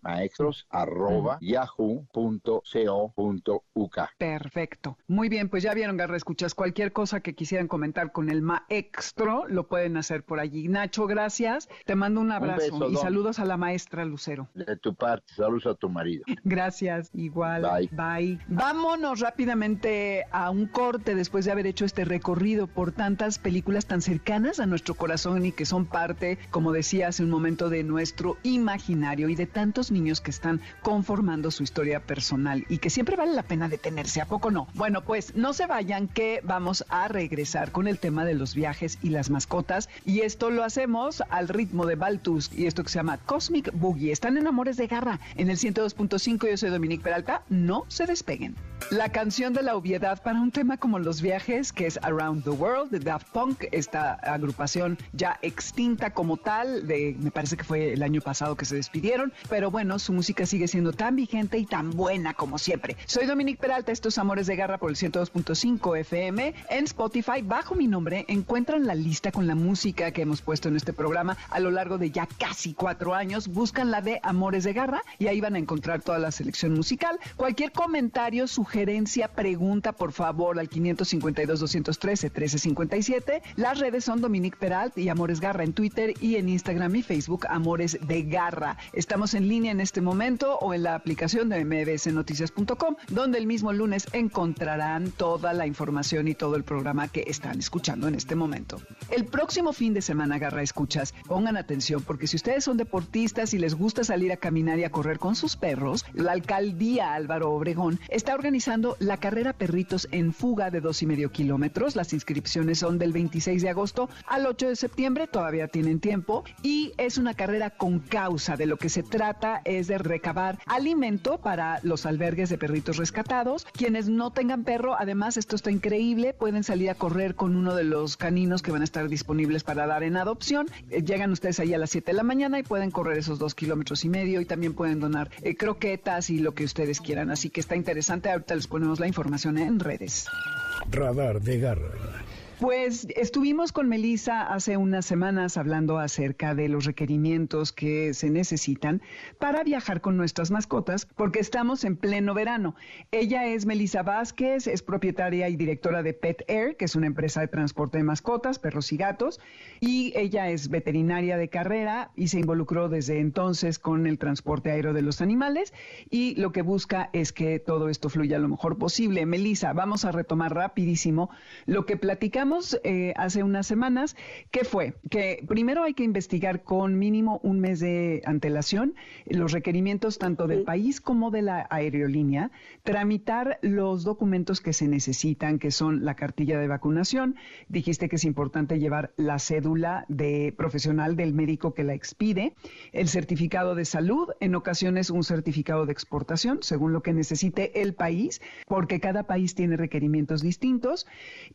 D: maextros, arroba, yahoo.co.uk.
A: Perfecto. Muy bien, pues ya vieron, Garra, escuchas cualquier cosa que quisieran comentar con el maestro, lo pueden hacer por allí. Nacho, gracias. Te mando un abrazo y saludos a la maestra Lucero.
D: De tu parte, saludos a tu marido. *laughs*
A: Gracias, igual. Bye. Bye. Vámonos rápidamente a un corte después de haber hecho este recorrido por tantas películas tan cercanas a nuestro corazón y que son parte, como decía hace un momento, de nuestro imaginario y de tantos niños que están conformando su historia personal y que siempre vale la pena detenerse, ¿a poco no? Bueno, pues no se vayan que vamos a regresar con el tema de los viajes y las mascotas y esto lo hacemos al ritmo de Baltus y esto que se llama Cosmic Boogie. Están en Amores de Garra en el 102.5. Yo soy Dominique Peralta. No se despeguen. La canción de la obviedad para un tema como los viajes, que es Around the World de Daft Punk, esta agrupación ya extinta como tal, de, me parece que fue el año pasado que se despidieron, pero bueno, su música sigue siendo tan vigente y tan buena como siempre. Soy Dominique Peralta, estos Amores de Garra por el 102.5 FM. En Spotify, bajo mi nombre, encuentran la lista con la música que hemos puesto en este programa a lo largo de ya casi cuatro años. Buscan la de Amores de Garra y ahí van a encontrar toda la selección musical. Cualquier comentario, sugerencia, pregunta, por favor, al 552-213-1357. Las redes son Dominique Peralt y Amores Garra en Twitter y en Instagram y Facebook Amores de Garra. Estamos en línea en este momento o en la aplicación de mbsnoticias.com, donde el mismo lunes encontrarán toda la información y todo el programa que están escuchando en este momento. El próximo fin de semana, Garra Pongan atención porque si ustedes son deportistas y les gusta salir a caminar y a correr con sus perros, la alcaldía Álvaro Obregón está organizando la carrera Perritos en Fuga de dos y medio kilómetros. Las inscripciones son del 26 de agosto al 8 de septiembre, todavía tienen tiempo, y es una carrera con causa. De lo que se trata es de recabar alimento para los albergues de perritos rescatados. Quienes no tengan perro, además, esto está increíble, pueden salir a correr con uno de los caninos que van a estar disponibles para dar en adopción. Eh, llegan ustedes ahí a las 7 de la mañana y pueden correr esos dos kilómetros y medio y también pueden donar eh, croquetas y lo que ustedes quieran. Así que está interesante. Ahorita les ponemos la información en redes.
B: Radar de Garra.
A: Pues estuvimos con Melissa hace unas semanas hablando acerca de los requerimientos que se necesitan para viajar con nuestras mascotas, porque estamos en pleno verano. Ella es Melissa Vázquez, es propietaria y directora de Pet Air, que es una empresa de transporte de mascotas, perros y gatos, y ella es veterinaria de carrera y se involucró desde entonces con el transporte aéreo de los animales y lo que busca es que todo esto fluya lo mejor posible. Melissa, vamos a retomar rapidísimo lo que platicamos eh, hace unas semanas, ¿qué fue? Que primero hay que investigar con mínimo un mes de antelación los requerimientos tanto del país como de la aerolínea, tramitar los documentos que se necesitan, que son la cartilla de vacunación. Dijiste que es importante llevar la cédula de profesional del médico que la expide, el certificado de salud, en ocasiones un certificado de exportación, según lo que necesite el país, porque cada país tiene requerimientos distintos,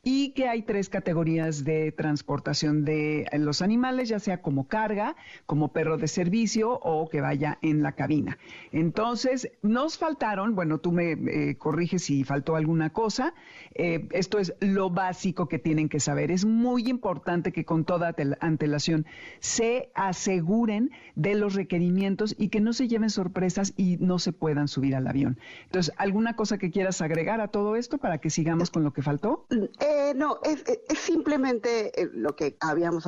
A: y que hay tres categorías de transportación de los animales, ya sea como carga, como perro de servicio o que vaya en la cabina. Entonces, nos faltaron, bueno, tú me eh, corriges si faltó alguna cosa, eh, esto es lo básico que tienen que saber. Es muy importante que con toda antelación se aseguren de los requerimientos y que no se lleven sorpresas y no se puedan subir al avión. Entonces, ¿alguna cosa que quieras agregar a todo esto para que sigamos con lo que faltó?
E: Eh, no, es, es simplemente eh, lo que habíamos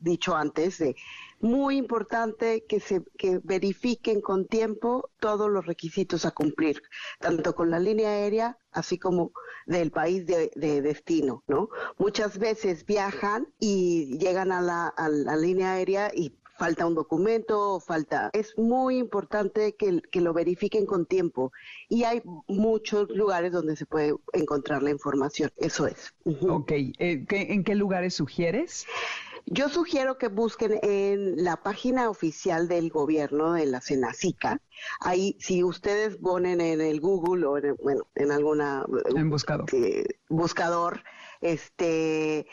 E: dicho antes de muy importante que se que verifiquen con tiempo todos los requisitos a cumplir, tanto con la línea aérea así como del país de, destino, ¿no? Muchas veces viajan y llegan a la, a la línea aérea y falta un documento, falta... Es muy importante que, que, lo verifiquen con tiempo y hay muchos lugares donde se puede encontrar la información, eso es.
A: Ok, eh, ¿en qué lugares sugieres?
E: Yo sugiero que busquen en la página oficial del gobierno de la Senacica. Ahí, si ustedes ponen en el Google o en, bueno, en alguna
A: en buscador,
E: eh, buscador este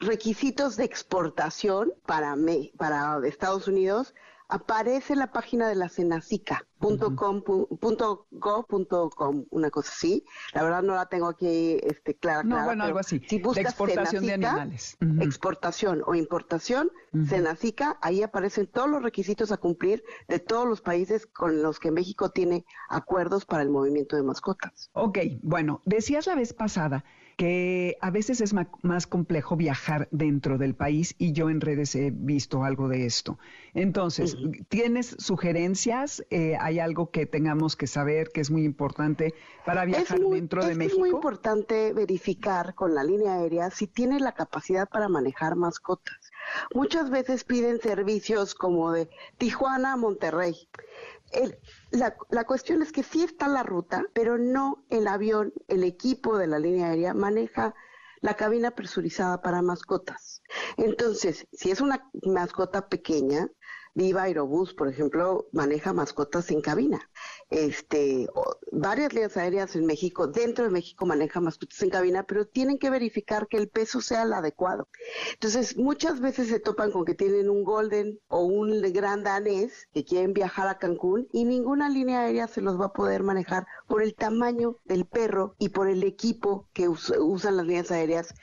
E: requisitos de exportación para para Estados Unidos aparece la página de la cenacica.com.gov.com, una cosa así. La verdad no la tengo aquí este, clara.
A: No, bueno, algo así.
E: Si buscas
A: exportación de animales.
E: Exportación o importación, Cenacica, ahí aparecen todos los requisitos a cumplir de todos los países con los que México tiene acuerdos para el movimiento de mascotas.
A: Ok, bueno, decías la vez pasada que a veces es más complejo viajar dentro del país y yo en redes he visto algo de esto. Entonces, ¿tienes sugerencias? Eh, ¿Hay algo que tengamos que saber que es muy importante para viajar dentro de México?
E: Es muy importante verificar con la línea aérea si tiene la capacidad para manejar mascotas. Muchas veces piden servicios como de Tijuana a Monterrey la, la, cuestión es que sí está la ruta, pero no el avión, el equipo de la línea aérea maneja la cabina presurizada para mascotas. Entonces, si es una mascota pequeña, Viva Aerobús, por ejemplo, maneja mascotas en cabina. Este, varias líneas aéreas en México, dentro de México maneja mascotas en cabina, pero tienen que verificar que el peso sea el adecuado. Entonces, muchas veces se topan con que tienen un golden o un gran danés que quieren viajar a Cancún y ninguna línea aérea se los va a poder manejar por el tamaño del perro y por el equipo que usan las líneas aéreas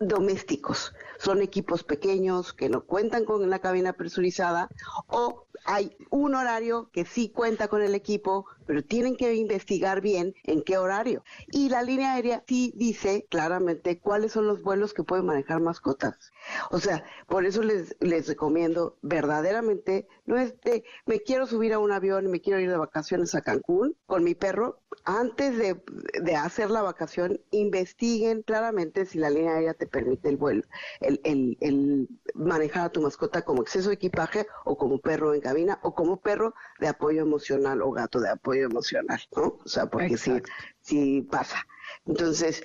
E: domésticos. Son equipos pequeños que no cuentan con la cabina presurizada o hay un horario que sí cuenta con el equipo, pero tienen que investigar bien en qué horario. Y la línea aérea sí dice claramente cuáles son los vuelos que pueden manejar mascotas. O sea, por eso les, les recomiendo verdaderamente, no es de, me quiero subir a un avión y me quiero ir de vacaciones a Cancún con mi perro. Antes de, de hacer la vacación, investiguen claramente si la línea aérea te permite el vuelo, el, el, el manejar a tu mascota como exceso de equipaje o como perro en cabina o como perro de apoyo emocional o gato de apoyo emocional, ¿no? O sea, porque sí, sí pasa. Entonces,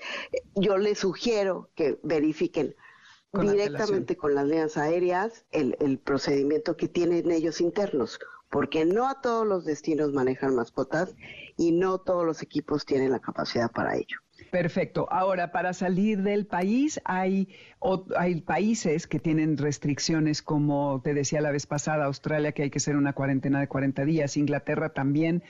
E: yo les sugiero que verifiquen directamente con las líneas aéreas el, el procedimiento que tienen ellos internos, porque no a todos los destinos manejan mascotas y no todos los equipos tienen la capacidad para ello.
A: Perfecto. Ahora, para salir del país hay, hay países que tienen restricciones, como te decía la vez pasada, Australia, que hay que hacer una cuarentena de 40 días, Inglaterra también.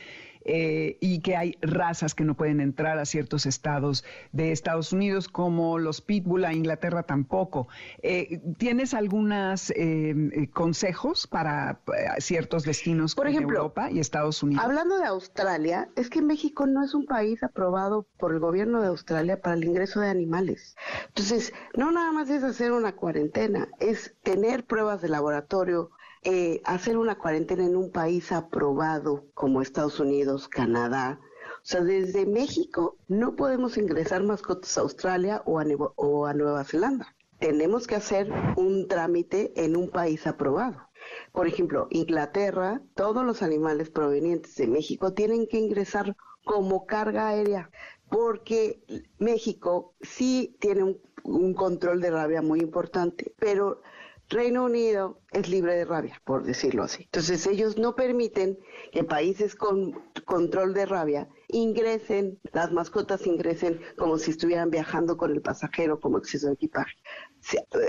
A: Eh, y que hay razas que no pueden entrar a ciertos estados de Estados Unidos, como los pitbull, a Inglaterra tampoco. Eh, ¿Tienes algunos eh, consejos para ciertos destinos
E: Por ejemplo,
A: Europa y Estados Unidos?
E: Hablando de Australia, es que México no es un país aprobado por el gobierno de Australia para el ingreso de animales. Entonces, no nada más es hacer una cuarentena, es tener pruebas de laboratorio, eh, hacer una cuarentena en un país aprobado como Estados Unidos, Canadá. O sea, desde México no podemos ingresar mascotas a Australia o a, o a Nueva Zelanda. Tenemos que hacer un trámite en un país aprobado. Por ejemplo, Inglaterra, todos los animales provenientes de México tienen que ingresar como carga aérea, porque México sí tiene un, un control de rabia muy importante, pero Reino Unido es libre de rabia, por decirlo así. Entonces ellos no permiten que países con control de rabia ingresen, las mascotas ingresen como si estuvieran viajando con el pasajero como exceso de equipaje.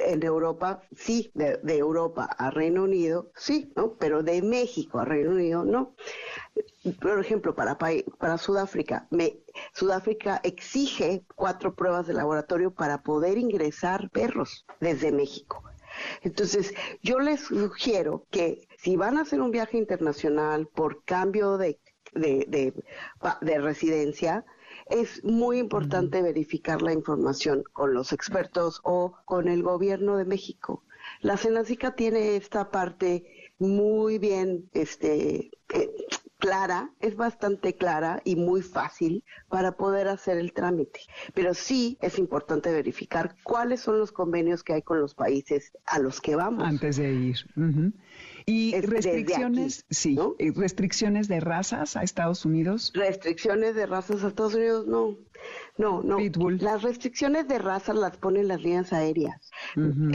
E: En Europa, sí, de, Europa a Reino Unido, sí, ¿no? Pero de México a Reino Unido, no. Por ejemplo, para, para Sudáfrica, me, Sudáfrica exige cuatro pruebas de laboratorio para poder ingresar perros desde México. Entonces, yo les sugiero que si van a hacer un viaje internacional por cambio de, de, de, residencia, es muy importante verificar la información con los expertos o con el gobierno de México. La Senacica tiene esta parte muy bien este, eh, clara, es bastante clara y muy fácil para poder hacer el trámite. Pero sí es importante verificar cuáles son los convenios que hay con los países a los que vamos.
A: Antes de ir. Y restricciones, sí, restricciones de razas a Estados Unidos.
E: Restricciones de razas a Estados Unidos, no. No, no. Las restricciones de razas las ponen las líneas aéreas.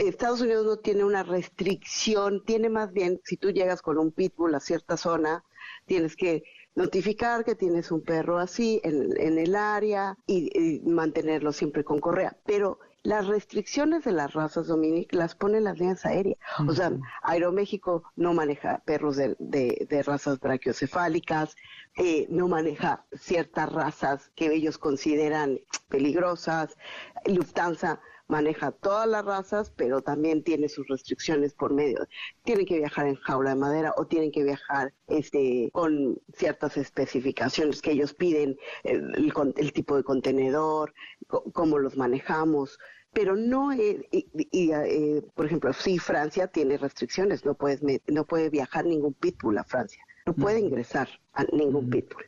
E: Estados Unidos no tiene una restricción, tiene más bien, si tú llegas con un pitbull a cierta zona, tienes que notificar que tienes un perro así en, el área y, mantenerlo siempre con correa. Pero las restricciones de las razas, Dominic, las ponen las líneas aéreas. O sea, Aeroméxico no maneja perros de, de, razas brachiocefálicas, eh, no maneja ciertas razas que ellos consideran peligrosas. Lufthansa maneja todas las razas, pero también tiene sus restricciones por medio. Tienen que viajar en jaula de madera o tienen que viajar este, con ciertas especificaciones que ellos piden, el, el, tipo de contenedor, cómo los manejamos pero no, eh, y, eh, por ejemplo, sí, Francia tiene restricciones, no, puedes, no puede viajar ningún pitbull a Francia, no puede ingresar a ningún pitbull.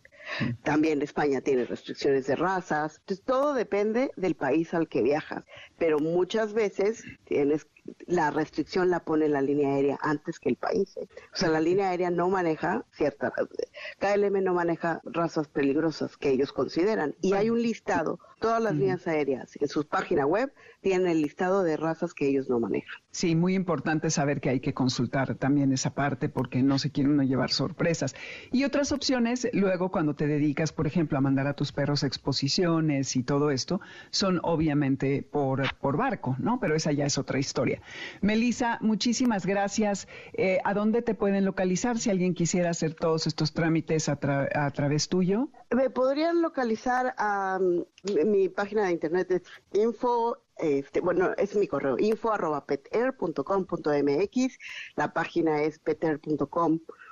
E: También España tiene restricciones de razas. Entonces, todo depende del país al que viajas. Pero muchas veces tienes la restricción la pone la línea aérea antes que el país. ¿eh? O sea, la línea aérea no maneja cierta, KLM no maneja razas peligrosas que ellos consideran. Y hay un listado, todas las líneas aéreas en sus páginas web tienen el listado de razas que ellos no manejan.
A: Sí, muy importante saber que hay que consultar también esa parte porque no se quiere uno llevar sorpresas. Y otras opciones, luego cuando te dedicas, por ejemplo, a mandar a tus perros a exposiciones y todo esto, son obviamente por, por barco, ¿no? Pero esa ya es otra historia. Melisa, muchísimas gracias. Eh, ¿A dónde te pueden localizar si alguien quisiera hacer todos estos trámites a, través tuyo?
E: Me podrían localizar a mm, mi página de internet es info este, bueno, es mi correo, info arroba peter.com.mx, la página es peter.com.mx,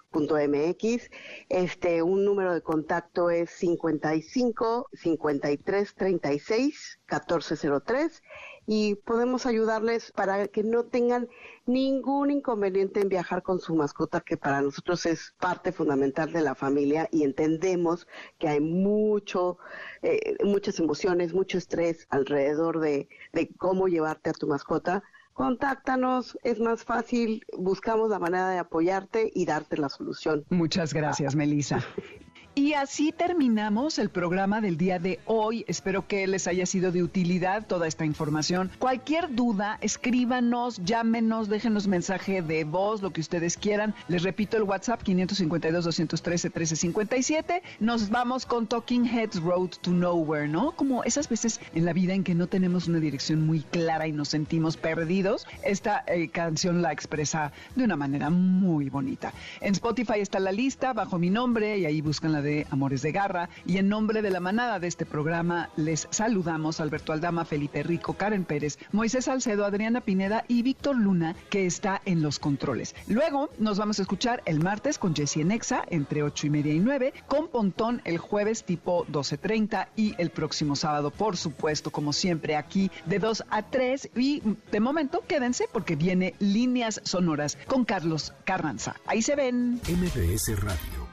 E: este, un número de contacto es 55 53 36 1403 y podemos ayudarles para que no tengan ningún inconveniente en viajar con su mascota, que para nosotros es parte fundamental de la familia y entendemos que hay mucho, eh, muchas emociones, mucho estrés alrededor de, de cómo llevarte a tu mascota contáctanos, es más fácil, buscamos la manera de apoyarte y darte la solución.
A: Muchas gracias, Melissa. *laughs* Y así terminamos el programa del día de hoy. Espero que les haya sido de utilidad toda esta información. Cualquier duda, escríbanos, llámenos, déjenos mensaje de voz, lo que ustedes quieran. Les repito el WhatsApp 552-213-1357. Nos vamos con Talking Heads Road to Nowhere, ¿no? Como esas veces en la vida en que no tenemos una dirección muy clara y nos sentimos perdidos. Esta eh, canción la expresa de una manera muy bonita. En Spotify está la lista bajo mi nombre y ahí buscan la de Amores de Garra. Y en nombre de la manada de este programa, les saludamos Alberto Aldama, Felipe Rico, Karen Pérez, Moisés Salcedo, Adriana Pineda y Víctor Luna, que está en los controles. Luego nos vamos a escuchar el martes con Jessie Nexa entre 8 y media y 9, con Pontón el jueves tipo 12.30 y el próximo sábado, por supuesto, como siempre, aquí de 2 a 3. Y de momento, quédense porque viene Líneas Sonoras con Carlos Carranza. Ahí se ven.
B: MBS Radio